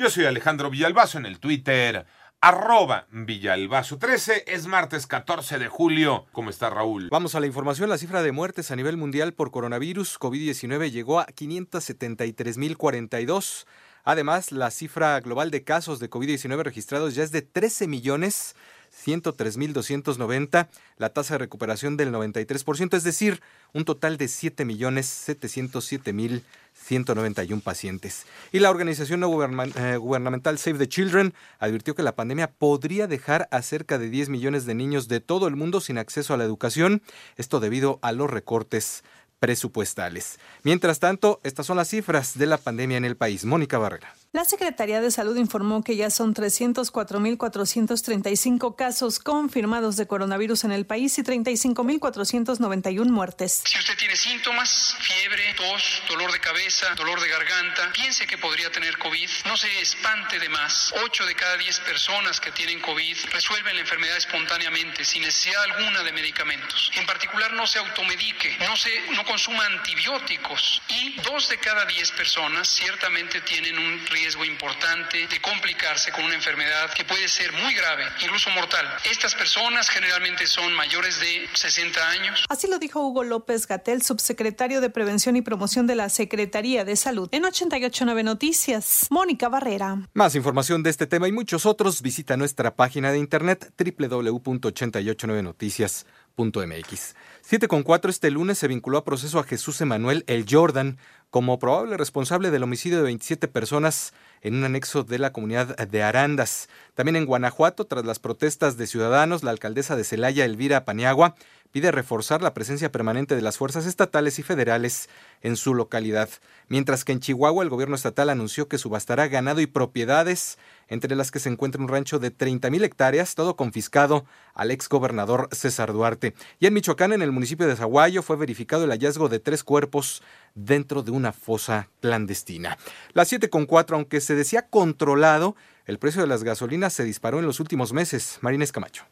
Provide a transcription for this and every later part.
Yo soy Alejandro Villalbazo en el Twitter, arroba Villalbazo13. Es martes 14 de julio. ¿Cómo está Raúl? Vamos a la información. La cifra de muertes a nivel mundial por coronavirus COVID-19 llegó a 573.042. Además, la cifra global de casos de COVID-19 registrados ya es de 13 millones 103.290, la tasa de recuperación del 93%, es decir, un total de 7.707.191 pacientes. Y la organización no eh, gubernamental Save the Children advirtió que la pandemia podría dejar a cerca de 10 millones de niños de todo el mundo sin acceso a la educación, esto debido a los recortes presupuestales. Mientras tanto, estas son las cifras de la pandemia en el país. Mónica Barrera. La Secretaría de Salud informó que ya son 304.435 casos confirmados de coronavirus en el país y 35.491 muertes. Si usted tiene síntomas, fiebre, tos, dolor de cabeza, dolor de garganta, piense que podría tener COVID, no se espante de más. 8 de cada 10 personas que tienen COVID resuelven la enfermedad espontáneamente, sin necesidad alguna de medicamentos. En particular, no se automedique, no, se, no consuma antibióticos y 2 de cada 10 personas ciertamente tienen un riesgo riesgo importante de complicarse con una enfermedad que puede ser muy grave, incluso mortal. Estas personas generalmente son mayores de 60 años. Así lo dijo Hugo López Gatel, subsecretario de Prevención y Promoción de la Secretaría de Salud. En 889 Noticias, Mónica Barrera. Más información de este tema y muchos otros, visita nuestra página de internet www.889noticias.mx. 7 con 4 este lunes se vinculó a proceso a Jesús Emanuel El Jordan como probable responsable del homicidio de 27 personas en un anexo de la comunidad de Arandas. También en Guanajuato, tras las protestas de ciudadanos, la alcaldesa de Celaya, Elvira Paniagua, pide reforzar la presencia permanente de las fuerzas estatales y federales en su localidad, mientras que en Chihuahua el gobierno estatal anunció que subastará ganado y propiedades, entre las que se encuentra un rancho de 30.000 hectáreas, todo confiscado al exgobernador César Duarte. Y en Michoacán, en el municipio de Zaguayo, fue verificado el hallazgo de tres cuerpos dentro de una fosa clandestina. Las 7.4, aunque se decía controlado, el precio de las gasolinas se disparó en los últimos meses. Marínez Camacho.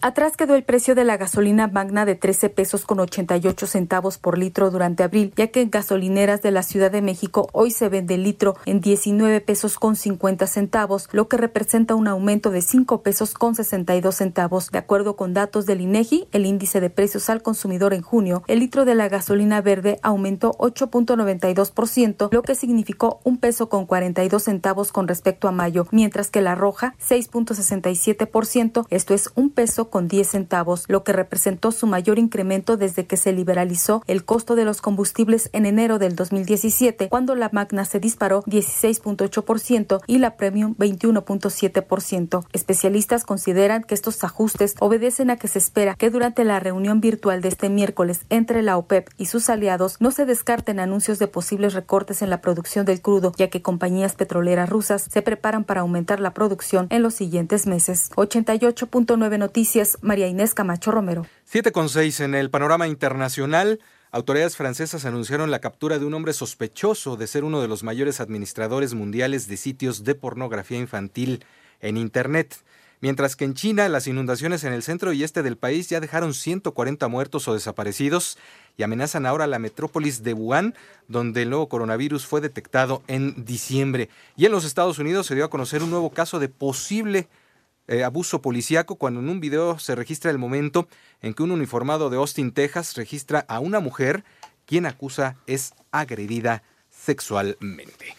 Atrás quedó el precio de la gasolina magna de 13 pesos con 88 centavos por litro durante abril, ya que en gasolineras de la Ciudad de México hoy se vende el litro en 19 pesos con 50 centavos, lo que representa un aumento de 5 pesos con 62 centavos. De acuerdo con datos del INEGI, el índice de precios al consumidor en junio, el litro de la gasolina verde aumentó 8.92%, lo que significó un peso con 42 centavos con respecto a mayo, mientras que la roja 6.67%, esto es un peso con 10 centavos, lo que representó su mayor incremento desde que se liberalizó el costo de los combustibles en enero del 2017, cuando la Magna se disparó 16.8% y la Premium 21.7%. Especialistas consideran que estos ajustes obedecen a que se espera que durante la reunión virtual de este miércoles entre la OPEP y sus aliados no se descarten anuncios de posibles recortes en la producción del crudo, ya que compañías petroleras rusas se preparan para aumentar la producción en los siguientes meses. 88.9 Noticias María Inés Camacho Romero. 7 con 6 en el panorama internacional. Autoridades francesas anunciaron la captura de un hombre sospechoso de ser uno de los mayores administradores mundiales de sitios de pornografía infantil en Internet. Mientras que en China las inundaciones en el centro y este del país ya dejaron 140 muertos o desaparecidos y amenazan ahora la metrópolis de Wuhan, donde el nuevo coronavirus fue detectado en diciembre. Y en los Estados Unidos se dio a conocer un nuevo caso de posible eh, abuso policíaco cuando en un video se registra el momento en que un uniformado de Austin, Texas, registra a una mujer quien acusa es agredida sexualmente.